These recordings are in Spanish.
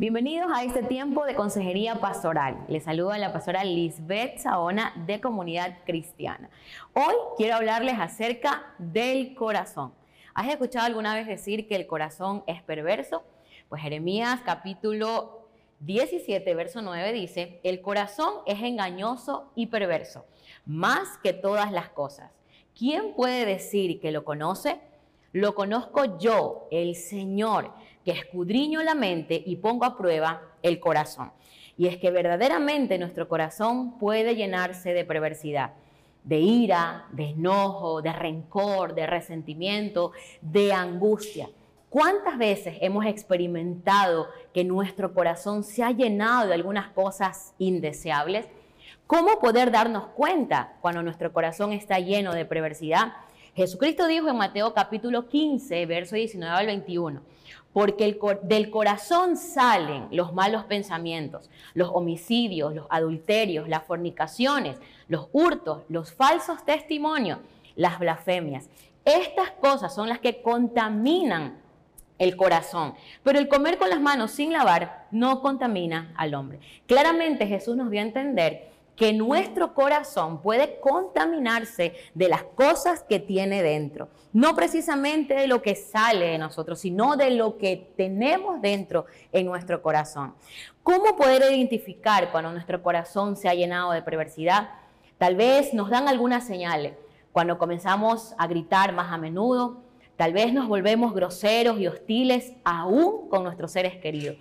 Bienvenidos a este tiempo de consejería pastoral. Les saluda la pastora Lisbeth Saona de Comunidad Cristiana. Hoy quiero hablarles acerca del corazón. ¿Has escuchado alguna vez decir que el corazón es perverso? Pues Jeremías capítulo 17, verso 9 dice, el corazón es engañoso y perverso, más que todas las cosas. ¿Quién puede decir que lo conoce? Lo conozco yo, el Señor, que escudriño la mente y pongo a prueba el corazón. Y es que verdaderamente nuestro corazón puede llenarse de perversidad, de ira, de enojo, de rencor, de resentimiento, de angustia. ¿Cuántas veces hemos experimentado que nuestro corazón se ha llenado de algunas cosas indeseables? ¿Cómo poder darnos cuenta cuando nuestro corazón está lleno de perversidad? Jesucristo dijo en Mateo capítulo 15, verso 19 al 21, porque del corazón salen los malos pensamientos, los homicidios, los adulterios, las fornicaciones, los hurtos, los falsos testimonios, las blasfemias. Estas cosas son las que contaminan el corazón. Pero el comer con las manos sin lavar no contamina al hombre. Claramente Jesús nos dio a entender que nuestro corazón puede contaminarse de las cosas que tiene dentro. No precisamente de lo que sale de nosotros, sino de lo que tenemos dentro en nuestro corazón. ¿Cómo poder identificar cuando nuestro corazón se ha llenado de perversidad? Tal vez nos dan algunas señales. Cuando comenzamos a gritar más a menudo, tal vez nos volvemos groseros y hostiles aún con nuestros seres queridos.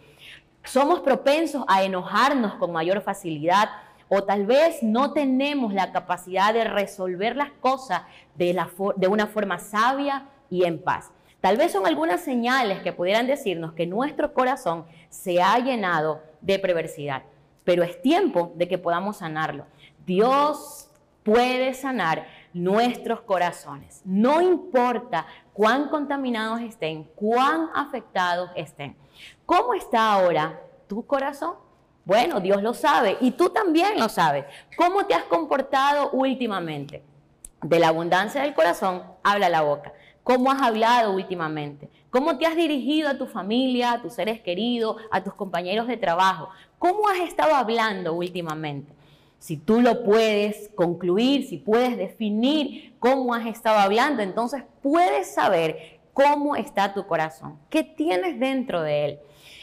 Somos propensos a enojarnos con mayor facilidad o tal vez no tenemos la capacidad de resolver las cosas de, una forma sabia y en paz. Tal vez son algunas señales que pudieran decirnos que nuestro corazón se ha llenado de perversidad, pero es tiempo de que podamos sanarlo. Dios puede sanar nuestros corazones. No importa cuán contaminados estén, cuán afectados estén. ¿Cómo está ahora tu corazón? Bueno, Dios lo sabe y tú también lo sabes. ¿Cómo te has comportado últimamente? De la abundancia del corazón habla la boca. ¿Cómo has hablado últimamente? ¿Cómo te has dirigido a tu familia, a tus seres queridos, a tus compañeros de trabajo? ¿Cómo has estado hablando últimamente? Si tú lo puedes concluir, si puedes definir cómo has estado hablando, entonces puedes saber cómo está tu corazón, qué tienes dentro de él.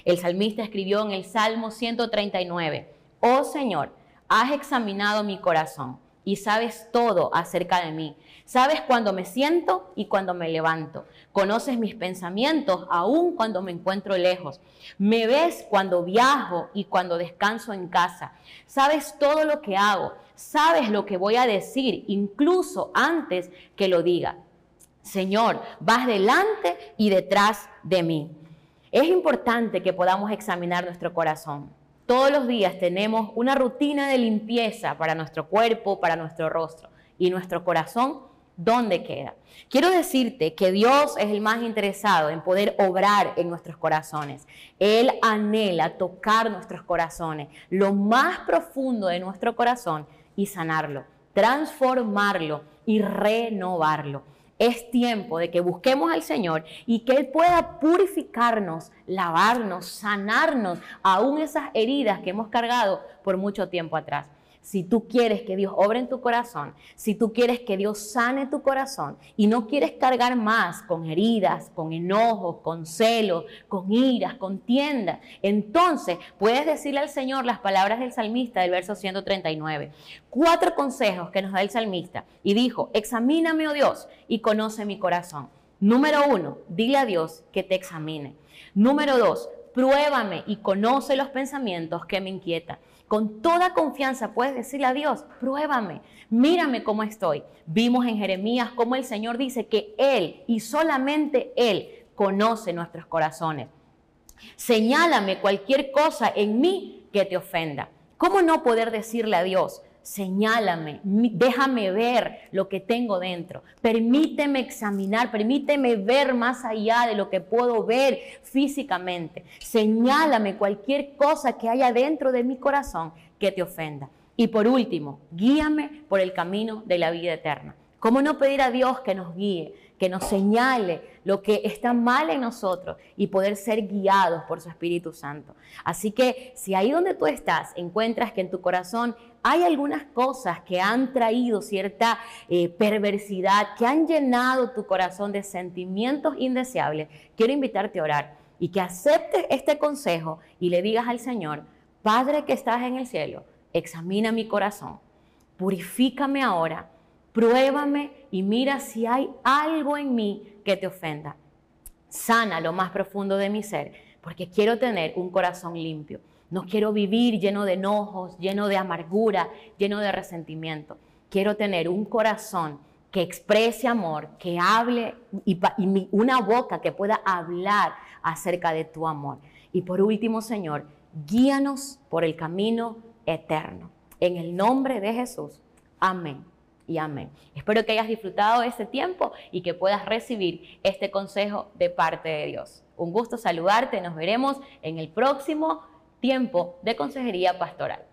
El salmista escribió en el Salmo 139, Oh Señor, has examinado mi corazón y sabes todo acerca de mí. Sabes cuando me siento y cuando me levanto. Conoces mis pensamientos aún cuando me encuentro lejos. Me ves cuando viajo y cuando descanso en casa. Sabes todo lo que hago. Sabes lo que voy a decir incluso antes que lo diga. Señor, vas delante y detrás de mí. Es importante que podamos examinar nuestro corazón. Todos los días tenemos una rutina de limpieza para nuestro cuerpo, para nuestro rostro. Y nuestro corazón, ¿dónde queda? Quiero decirte que Dios es el más interesado en poder obrar en nuestros corazones. Él anhela tocar nuestros corazones, lo más profundo de nuestro corazón y sanarlo, transformarlo y renovarlo. Es tiempo de que busquemos al Señor y que Él pueda purificarnos, lavarnos, sanarnos, aún esas heridas que hemos cargado por mucho tiempo atrás si tú quieres que Dios obre en tu corazón, si tú quieres que Dios sane tu corazón y no quieres cargar más con heridas, con enojos, con celos, con iras, con tiendas, entonces puedes decirle al Señor las palabras del salmista del verso 139. Cuatro consejos que nos da el salmista y dijo, examíname, oh Dios, y conoce mi corazón. Número uno, dile a Dios que te examine. Número dos, pruébame y conoce los pensamientos que me inquietan. Con toda confianza puedes decirle a Dios, pruébame, mírame cómo estoy. Vimos en Jeremías cómo el Señor dice que Él y solamente Él conoce nuestros corazones. Señálame cualquier cosa en mí que te ofenda. ¿Cómo no poder decirle a Dios, señálame, déjame ver lo que tengo dentro, permíteme examinar, permíteme ver más allá de lo que puedo ver físicamente, señálame cualquier cosa que haya dentro de mi corazón que te ofenda. Y por último, guíame por el camino de la vida eterna. ¿Cómo no pedir a Dios que nos guíe, que nos señale lo que está mal en nosotros y poder ser guiados por su Espíritu Santo. Así que si ahí donde tú estás encuentras que en tu corazón hay algunas cosas que han traído cierta eh, perversidad, que han llenado tu corazón de sentimientos indeseables, quiero invitarte a orar y que aceptes este consejo y le digas al Señor, Padre que estás en el cielo, examina mi corazón, purifícame ahora, pruébame y mira si hay algo en mí que te ofenda. Sana lo más profundo de mi ser, porque quiero tener un corazón limpio. No quiero vivir lleno de enojos, lleno de amargura, lleno de resentimiento. Quiero tener un corazón que exprese amor, que hable y, una boca que pueda hablar acerca de tu amor. Y por último, Señor, guíanos por el camino eterno. En el nombre de Jesús. Amén y amén. Espero que hayas disfrutado este tiempo y que puedas recibir este consejo de parte de Dios. Un gusto saludarte. Nos veremos en el próximo tiempo de consejería pastoral.